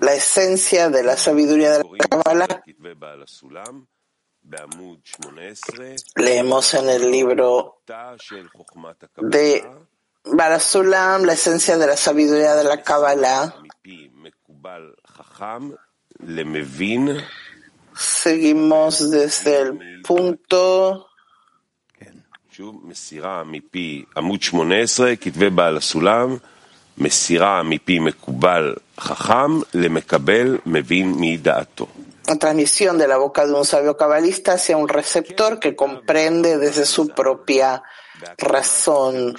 la esencia de la sabiduría de la Kabbalah. Leemos en el libro de Barasulam la esencia de la sabiduría de la Kabbalah. Seguimos desde el punto la transmisión de la boca de un sabio cabalista hacia un receptor que comprende desde su propia razón.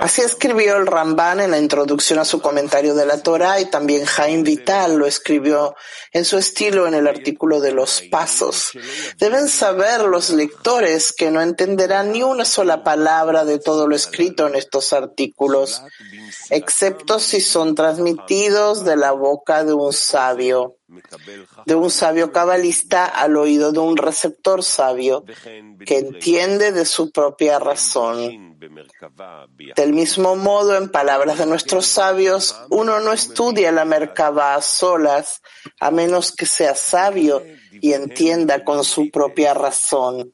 Así escribió el Ramban en la introducción a su comentario de la Torah y también Jaime Vital lo escribió en su estilo en el artículo de los pasos. Deben saber los lectores que no entenderán ni una sola palabra de todo lo escrito en estos artículos, excepto si son transmitidos de la boca de un sabio de un sabio cabalista al oído de un receptor sabio que entiende de su propia razón. Del mismo modo, en palabras de nuestros sabios, uno no estudia la Merkabah a solas, a menos que sea sabio y entienda con su propia razón.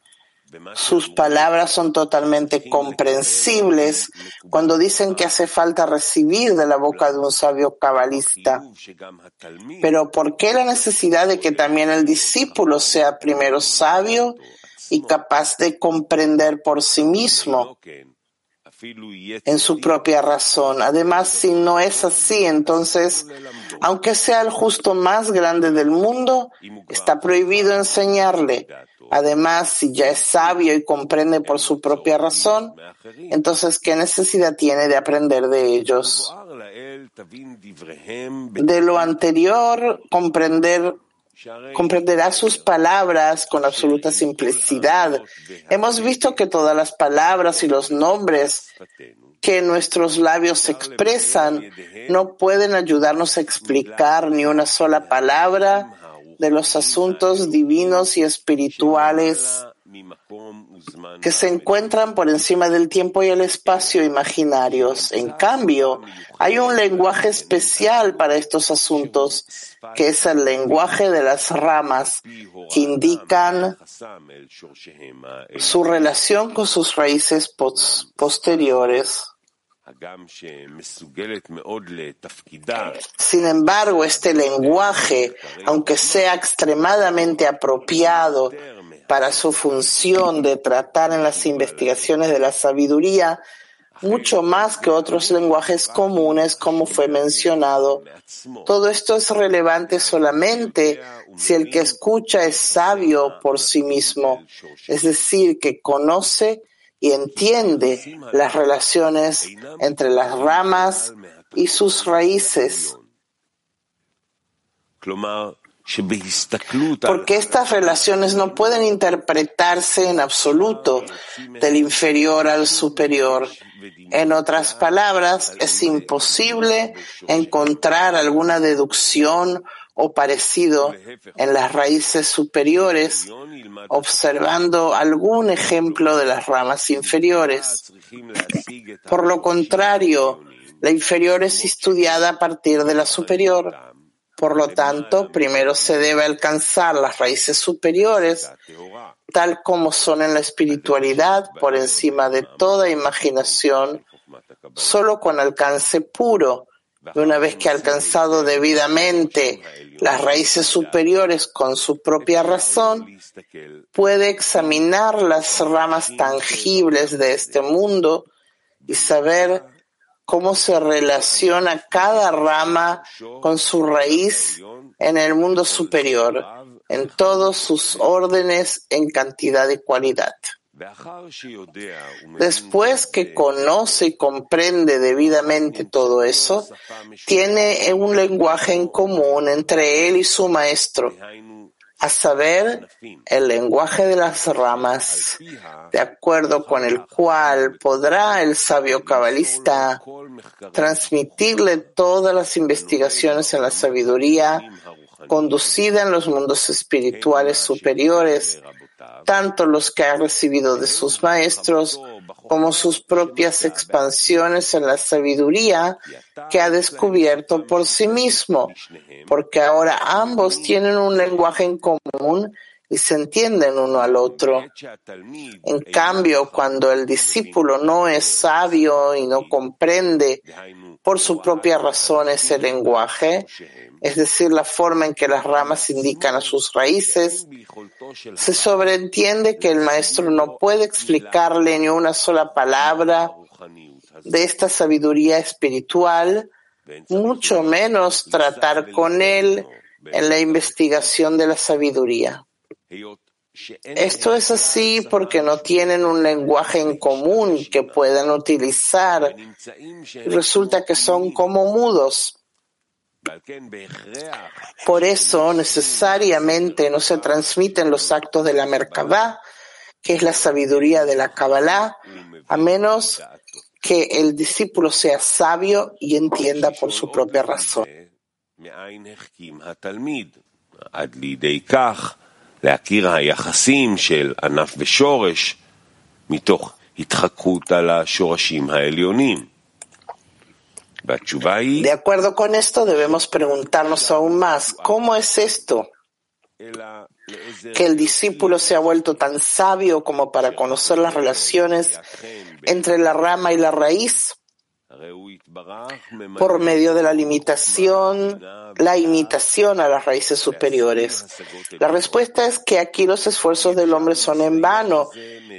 Sus palabras son totalmente comprensibles cuando dicen que hace falta recibir de la boca de un sabio cabalista. Pero ¿por qué la necesidad de que también el discípulo sea primero sabio y capaz de comprender por sí mismo? En su propia razón. Además, si no es así, entonces, aunque sea el justo más grande del mundo, está prohibido enseñarle. Además, si ya es sabio y comprende por su propia razón, entonces, ¿qué necesidad tiene de aprender de ellos? De lo anterior, comprender comprenderá sus palabras con absoluta simplicidad. Hemos visto que todas las palabras y los nombres que nuestros labios expresan no pueden ayudarnos a explicar ni una sola palabra de los asuntos divinos y espirituales que se encuentran por encima del tiempo y el espacio imaginarios. En cambio, hay un lenguaje especial para estos asuntos, que es el lenguaje de las ramas, que indican su relación con sus raíces posteriores. Sin embargo, este lenguaje, aunque sea extremadamente apropiado para su función de tratar en las investigaciones de la sabiduría, mucho más que otros lenguajes comunes, como fue mencionado. Todo esto es relevante solamente si el que escucha es sabio por sí mismo, es decir, que conoce y entiende las relaciones entre las ramas y sus raíces. Porque estas relaciones no pueden interpretarse en absoluto del inferior al superior. En otras palabras, es imposible encontrar alguna deducción o parecido en las raíces superiores, observando algún ejemplo de las ramas inferiores. Por lo contrario, la inferior es estudiada a partir de la superior. Por lo tanto, primero se debe alcanzar las raíces superiores, tal como son en la espiritualidad, por encima de toda imaginación, solo con alcance puro, y una vez que ha alcanzado debidamente las raíces superiores con su propia razón, puede examinar las ramas tangibles de este mundo y saber cómo se relaciona cada rama con su raíz en el mundo superior, en todos sus órdenes en cantidad y cualidad. Después que conoce y comprende debidamente todo eso, tiene un lenguaje en común entre él y su maestro, a saber, el lenguaje de las ramas, de acuerdo con el cual podrá el sabio cabalista transmitirle todas las investigaciones en la sabiduría conducida en los mundos espirituales superiores tanto los que ha recibido de sus maestros como sus propias expansiones en la sabiduría que ha descubierto por sí mismo, porque ahora ambos tienen un lenguaje en común y se entienden uno al otro. En cambio, cuando el discípulo no es sabio y no comprende por su propia razón ese lenguaje, es decir, la forma en que las ramas indican a sus raíces, se sobreentiende que el maestro no puede explicarle ni una sola palabra de esta sabiduría espiritual, mucho menos tratar con él en la investigación de la sabiduría. Esto es así porque no tienen un lenguaje en común que puedan utilizar. Resulta que son como mudos. Por eso necesariamente no se transmiten los actos de la Merkabah, que es la sabiduría de la Kabbalah, a menos que el discípulo sea sabio y entienda por su propia razón. להכיר היחסים של ענף ושורש מתוך התחקות על השורשים העליונים. והתשובה היא... De acuerdo con esto debemos preguntarnos aún más, ¿cómo es esto? que el discípulo se ha vuelto tan sabio como para conocer las relaciones entre la rama y la raíz por medio de la limitación, la imitación a las raíces superiores. La respuesta es que aquí los esfuerzos del hombre son en vano.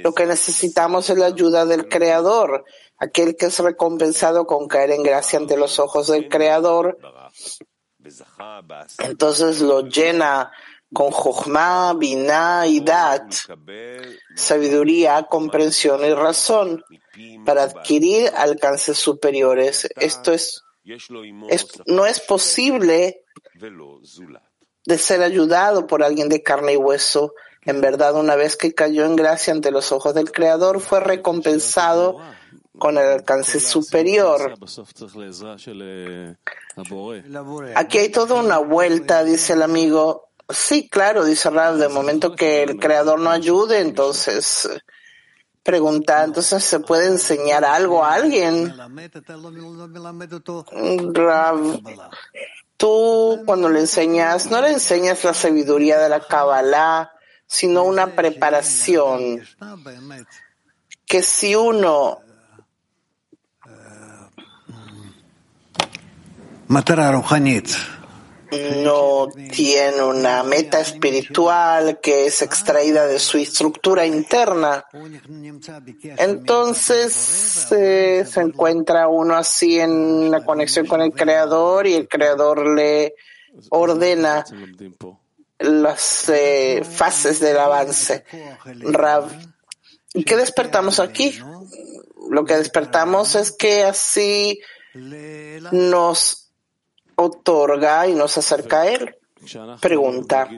Lo que necesitamos es la ayuda del Creador, aquel que es recompensado con caer en gracia ante los ojos del Creador. Entonces lo llena con Jochma, Binah y Dat, sabiduría, comprensión y razón, para adquirir alcances superiores. Esto es, no es posible de ser ayudado por alguien de carne y hueso. En verdad, una vez que cayó en gracia ante los ojos del Creador, fue recompensado con el alcance superior. Aquí hay toda una vuelta, dice el amigo. Sí, claro, dice Rav, de momento que el creador no ayude, entonces pregunta, entonces se puede enseñar algo a alguien. Rav, tú cuando le enseñas, no le enseñas la sabiduría de la Kabbalah, sino una preparación. Que si uno no tiene una meta espiritual que es extraída de su estructura interna, entonces eh, se encuentra uno así en la conexión con el Creador y el Creador le ordena las eh, fases del avance. Rav. ¿Y qué despertamos aquí? Lo que despertamos es que así nos otorga y nos acerca a Él. Pregunta.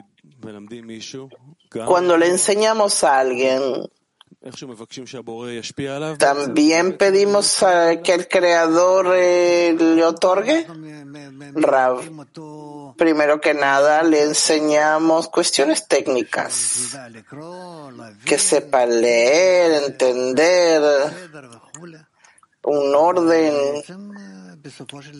Cuando le enseñamos a alguien, ¿también pedimos que el Creador eh, le otorgue? Rav. Primero que nada, le enseñamos cuestiones técnicas. Que sepa leer, entender, un orden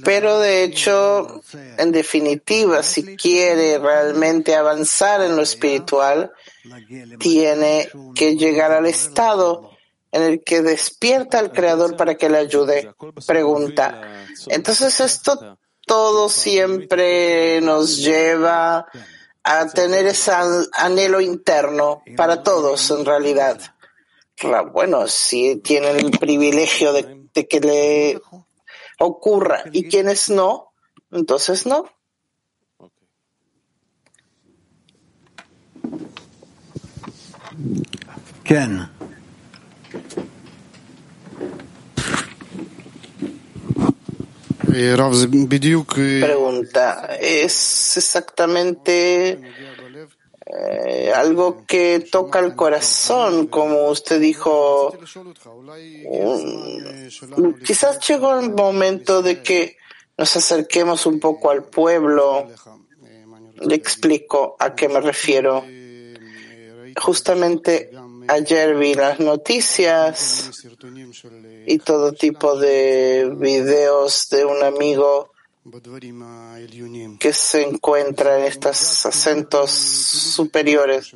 pero de hecho, en definitiva, si quiere realmente avanzar en lo espiritual, tiene que llegar al estado en el que despierta al Creador para que le ayude. Pregunta. Entonces esto todo siempre nos lleva a tener ese anhelo interno para todos en realidad. Bueno, si tienen el privilegio de que le ocurra y quienes no, entonces no. Ken. Pregunta, ¿es exactamente eh, algo que toca el corazón, como usted dijo. quizás llegó el momento de que nos acerquemos un poco al pueblo. Le explico a qué me refiero. Justamente Ayer vi las noticias y todo tipo de videos de un amigo que se encuentra en estos acentos superiores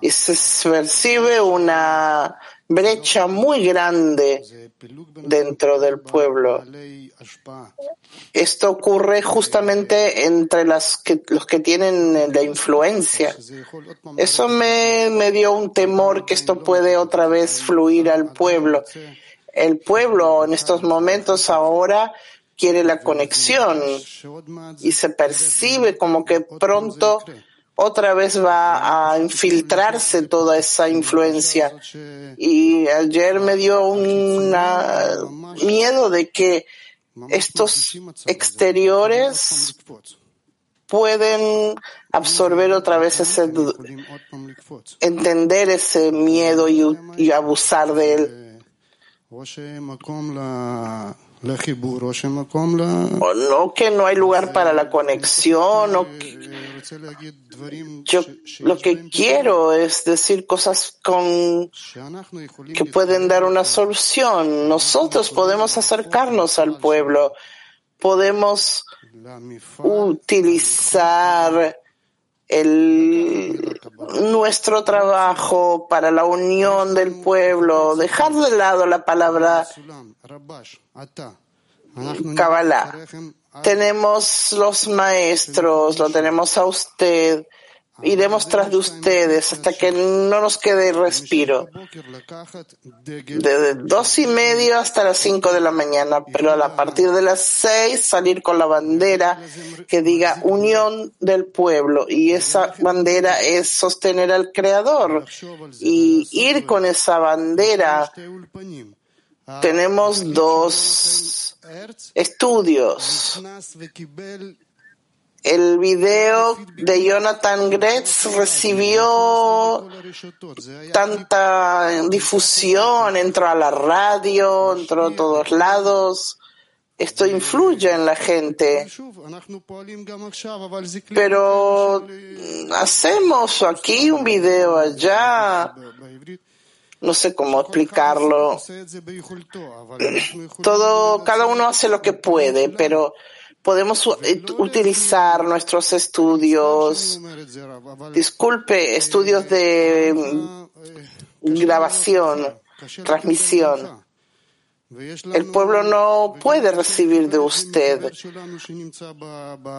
y se percibe una brecha muy grande dentro del pueblo. Esto ocurre justamente entre los que tienen la influencia. Eso me, me dio un temor que esto puede otra vez fluir al pueblo. El pueblo en estos momentos ahora quiere la conexión y se percibe como que pronto otra vez va a infiltrarse toda esa influencia. Y ayer me dio un miedo de que estos exteriores pueden absorber otra vez ese, entender ese miedo y, y abusar de él. No que no hay lugar para la conexión, yo lo que quiero es decir cosas con que pueden dar una solución. Nosotros podemos acercarnos al pueblo, podemos utilizar el, nuestro trabajo para la unión del pueblo, dejar de lado la palabra Kabbalah. Tenemos los maestros, lo tenemos a usted. Iremos tras de ustedes hasta que no nos quede respiro. Desde dos y medio hasta las cinco de la mañana, pero a partir de las seis salir con la bandera que diga unión del pueblo. Y esa bandera es sostener al Creador. Y ir con esa bandera. Tenemos dos estudios. El video de Jonathan Gretz recibió tanta difusión, entró a la radio, entró a todos lados. Esto influye en la gente. Pero hacemos aquí un video allá no sé cómo explicarlo. Todo, cada uno hace lo que puede, pero podemos utilizar nuestros estudios, disculpe, estudios de grabación, transmisión. El pueblo no puede recibir de usted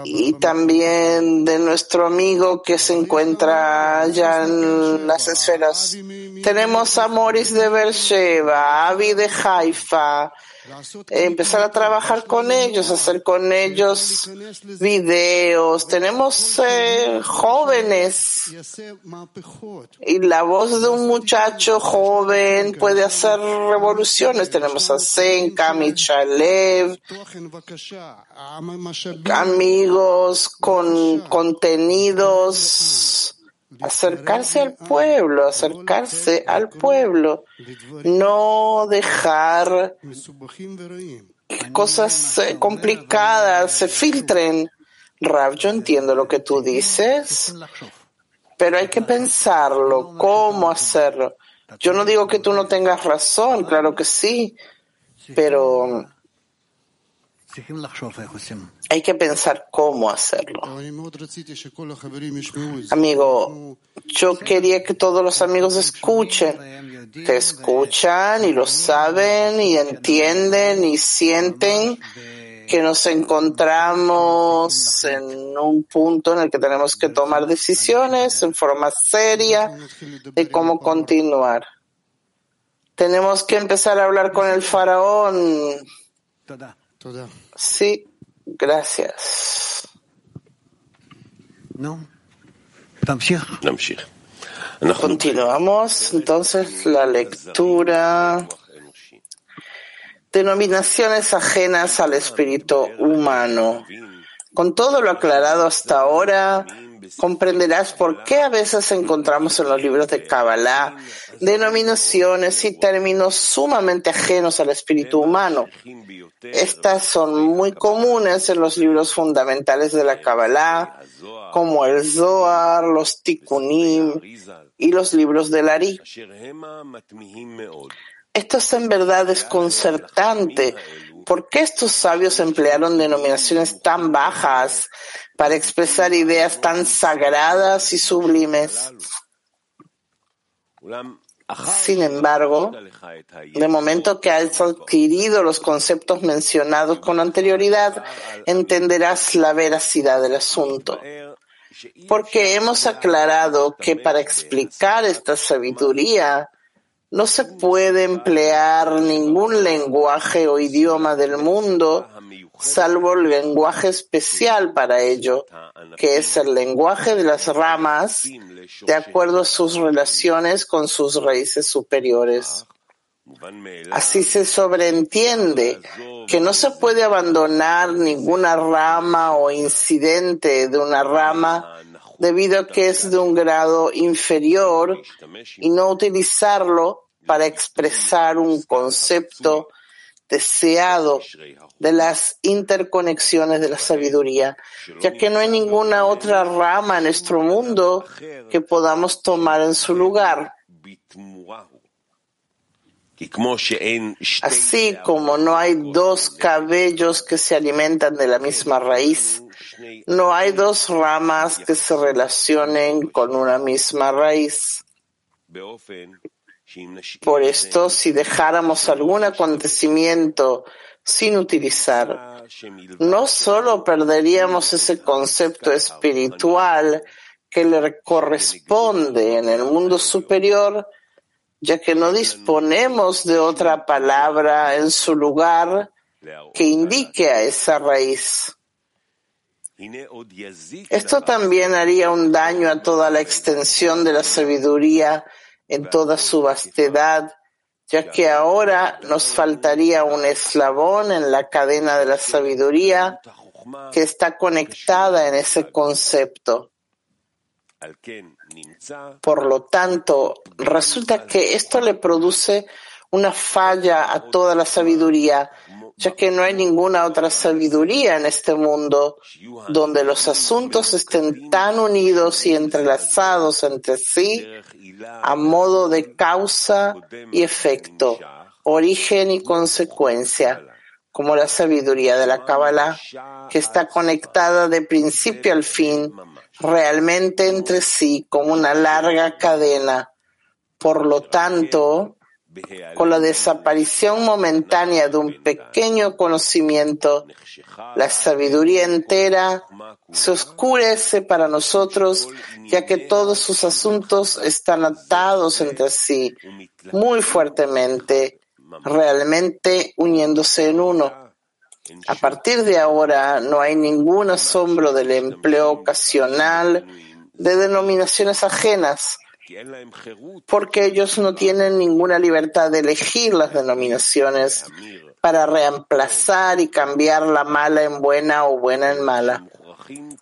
y también de nuestro amigo que se encuentra allá en las esferas. Tenemos a Moris de Beersheba, Avi de Haifa, empezar a trabajar con ellos, hacer con ellos videos. Tenemos eh, jóvenes y la voz de un muchacho joven puede hacer revoluciones. Tenemos a Senka, Michalev, amigos con contenidos acercarse al pueblo, acercarse al pueblo, no dejar que cosas eh, complicadas se filtren. Rav, yo entiendo lo que tú dices, pero hay que pensarlo, cómo hacerlo. Yo no digo que tú no tengas razón, claro que sí, pero hay que pensar cómo hacerlo. Amigo, yo quería que todos los amigos escuchen. Te escuchan y lo saben y entienden y sienten que nos encontramos en un punto en el que tenemos que tomar decisiones en forma seria de cómo continuar. Tenemos que empezar a hablar con el faraón. Sí, gracias. No. Continuamos entonces la lectura. Denominaciones ajenas al espíritu humano. Con todo lo aclarado hasta ahora, comprenderás por qué a veces encontramos en los libros de Kabbalah denominaciones y términos sumamente ajenos al espíritu humano. Estas son muy comunes en los libros fundamentales de la Kabbalah, como el Zohar, los Tikkunim y los libros del Ari. Esto es en verdad desconcertante. ¿Por qué estos sabios emplearon denominaciones tan bajas para expresar ideas tan sagradas y sublimes? Sin embargo, de momento que has adquirido los conceptos mencionados con anterioridad, entenderás la veracidad del asunto. Porque hemos aclarado que para explicar esta sabiduría no se puede emplear ningún lenguaje o idioma del mundo salvo el lenguaje especial para ello, que es el lenguaje de las ramas de acuerdo a sus relaciones con sus raíces superiores. Así se sobreentiende que no se puede abandonar ninguna rama o incidente de una rama debido a que es de un grado inferior y no utilizarlo para expresar un concepto deseado de las interconexiones de la sabiduría, ya que no hay ninguna otra rama en nuestro mundo que podamos tomar en su lugar. Así como no hay dos cabellos que se alimentan de la misma raíz, no hay dos ramas que se relacionen con una misma raíz. Por esto, si dejáramos algún acontecimiento sin utilizar, no solo perderíamos ese concepto espiritual que le corresponde en el mundo superior, ya que no disponemos de otra palabra en su lugar que indique a esa raíz. Esto también haría un daño a toda la extensión de la sabiduría en toda su vastedad, ya que ahora nos faltaría un eslabón en la cadena de la sabiduría que está conectada en ese concepto. Por lo tanto, resulta que esto le produce una falla a toda la sabiduría, ya que no hay ninguna otra sabiduría en este mundo donde los asuntos estén tan unidos y entrelazados entre sí a modo de causa y efecto, origen y consecuencia, como la sabiduría de la Kabbalah, que está conectada de principio al fin realmente entre sí como una larga cadena. Por lo tanto, con la desaparición momentánea de un pequeño conocimiento, la sabiduría entera se oscurece para nosotros, ya que todos sus asuntos están atados entre sí muy fuertemente, realmente uniéndose en uno. A partir de ahora no hay ningún asombro del empleo ocasional de denominaciones ajenas, porque ellos no tienen ninguna libertad de elegir las denominaciones para reemplazar y cambiar la mala en buena o buena en mala.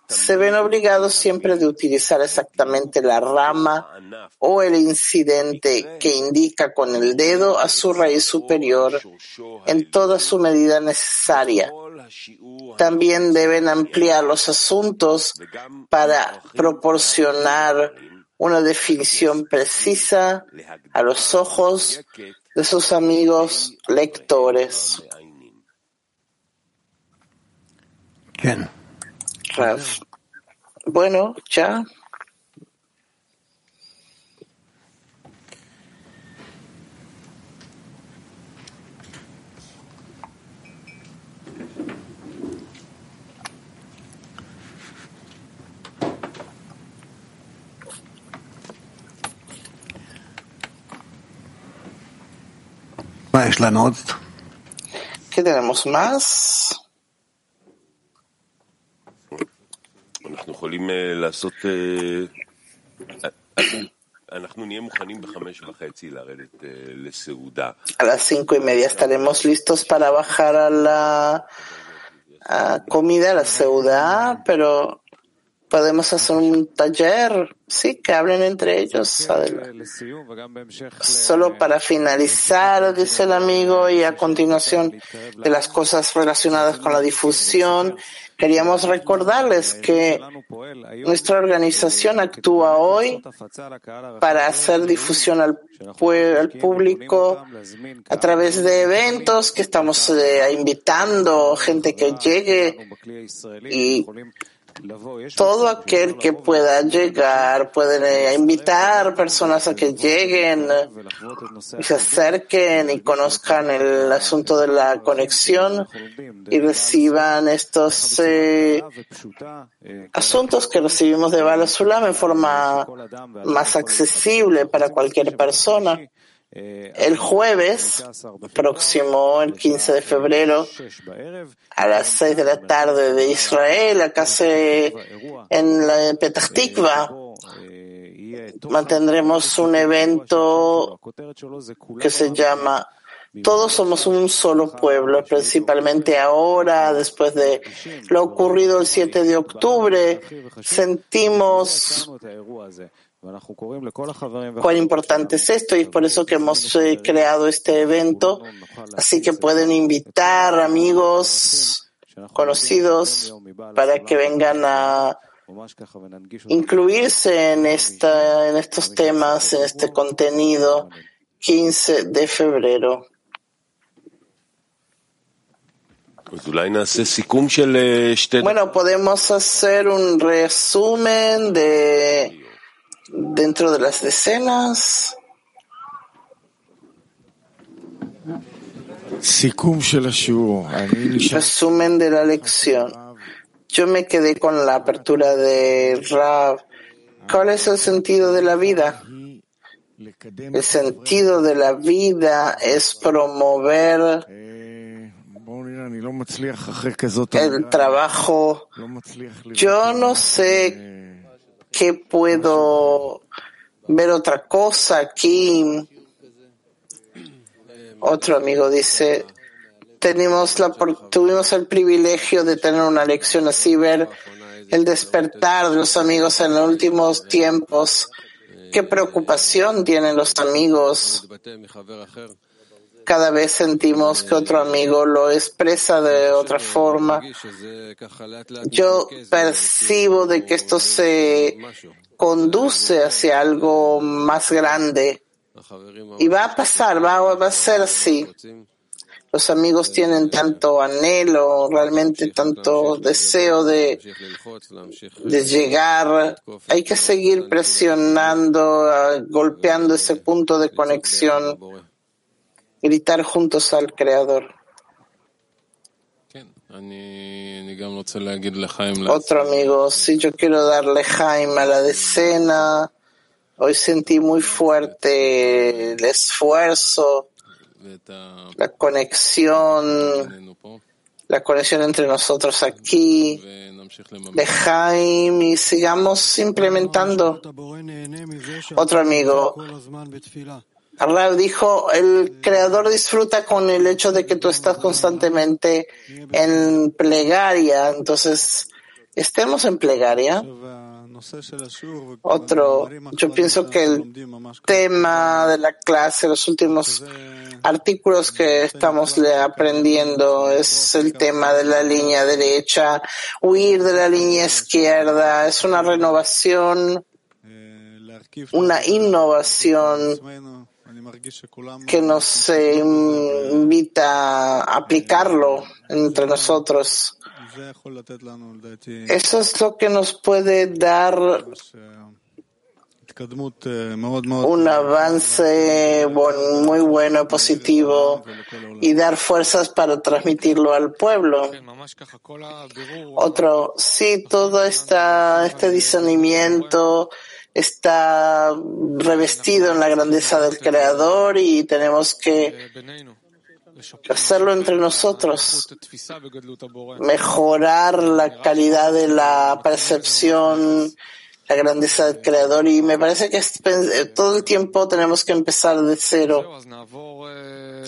Se ven obligados siempre de utilizar exactamente la rama o el incidente que indica con el dedo a su raíz superior en toda su medida necesaria. También deben ampliar los asuntos para proporcionar una definición precisa a los ojos de sus amigos lectores. Bueno, ya. ¿Qué tenemos más? A las cinco y media estaremos listos para bajar a la comida, a la ciudad, pero Podemos hacer un taller, sí, que hablen entre ellos. Solo para finalizar, dice el amigo, y a continuación de las cosas relacionadas con la difusión, queríamos recordarles que nuestra organización actúa hoy para hacer difusión al, al público a través de eventos que estamos eh, invitando gente que llegue y todo aquel que pueda llegar, puede invitar personas a que lleguen y se acerquen y conozcan el asunto de la conexión y reciban estos eh, asuntos que recibimos de Bala en forma más accesible para cualquier persona. El jueves próximo, el 15 de febrero, a las 6 de la tarde de Israel, acá se, en la Petah Tikva, mantendremos un evento que se llama todos somos un solo pueblo, principalmente ahora, después de lo ocurrido el 7 de octubre, sentimos cuán importante es esto y es por eso que hemos eh, creado este evento. Así que pueden invitar amigos, conocidos, para que vengan a incluirse en, esta, en estos temas, en este contenido 15 de febrero. Bueno, podemos hacer un resumen de dentro de las decenas. Resumen de la lección. Yo me quedé con la apertura de Rav. ¿Cuál es el sentido de la vida? El sentido de la vida es promover el trabajo. Yo no sé que puedo ver otra cosa aquí. Otro amigo dice, tenemos la, tuvimos el privilegio de tener una lección así, ver el despertar de los amigos en los últimos tiempos. Qué preocupación tienen los amigos cada vez sentimos que otro amigo lo expresa de otra forma. Yo percibo de que esto se conduce hacia algo más grande y va a pasar, va, a ser así. Los amigos tienen tanto anhelo, realmente tanto deseo de, de llegar. Hay que seguir presionando, golpeando ese punto de conexión gritar juntos al Creador. Otro amigo, si yo quiero darle Jaime a la decena, hoy sentí muy fuerte el esfuerzo, la conexión, la conexión entre nosotros aquí, de Jaime, y sigamos implementando. Otro amigo, Rab dijo, el creador disfruta con el hecho de que tú estás constantemente en plegaria, entonces estemos en plegaria. Otro, yo pienso que el tema de la clase, los últimos artículos que estamos aprendiendo es el tema de la línea derecha, huir de la línea izquierda, es una renovación, una innovación que nos invita a aplicarlo entre nosotros. Eso es lo que nos puede dar un avance muy bueno, positivo y dar fuerzas para transmitirlo al pueblo. Otro, sí, todo esta, este discernimiento, está revestido en la grandeza del Creador y tenemos que hacerlo entre nosotros, mejorar la calidad de la percepción la grandeza del Creador y me parece que todo el tiempo tenemos que empezar de cero.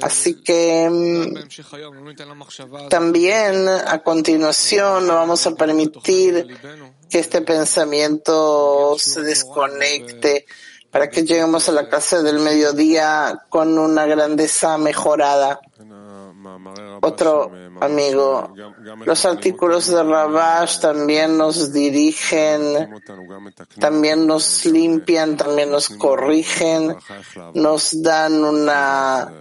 Así que mm, también a continuación no vamos a permitir que este pensamiento se desconecte para que lleguemos a la clase del mediodía con una grandeza mejorada. Otro amigo, los artículos de Rabash también nos dirigen, también nos limpian, también nos corrigen, nos dan una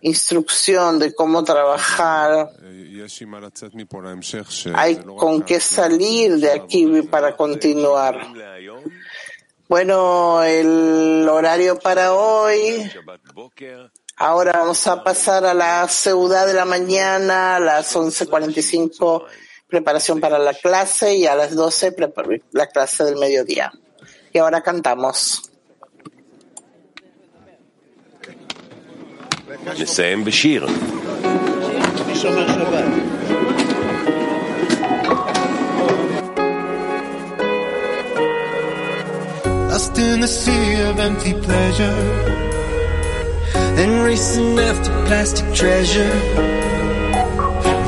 instrucción de cómo trabajar. Hay con qué salir de aquí para continuar. Bueno, el horario para hoy Ahora vamos a pasar a la ciudad de la mañana, a las 11.45, preparación para la clase, y a las 12, la clase del mediodía. Y ahora cantamos. Lost in a sea of empty pleasure. Then racing after plastic treasure.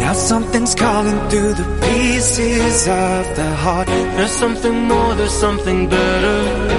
Now something's calling through the pieces of the heart. There's something more, there's something better.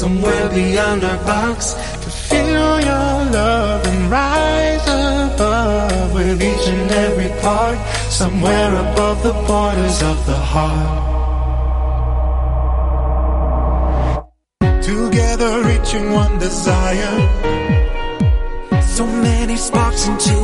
Somewhere beyond our box. to feel your love and rise above with each and every part, somewhere above the borders of the heart. Together reaching one desire. So many sparks into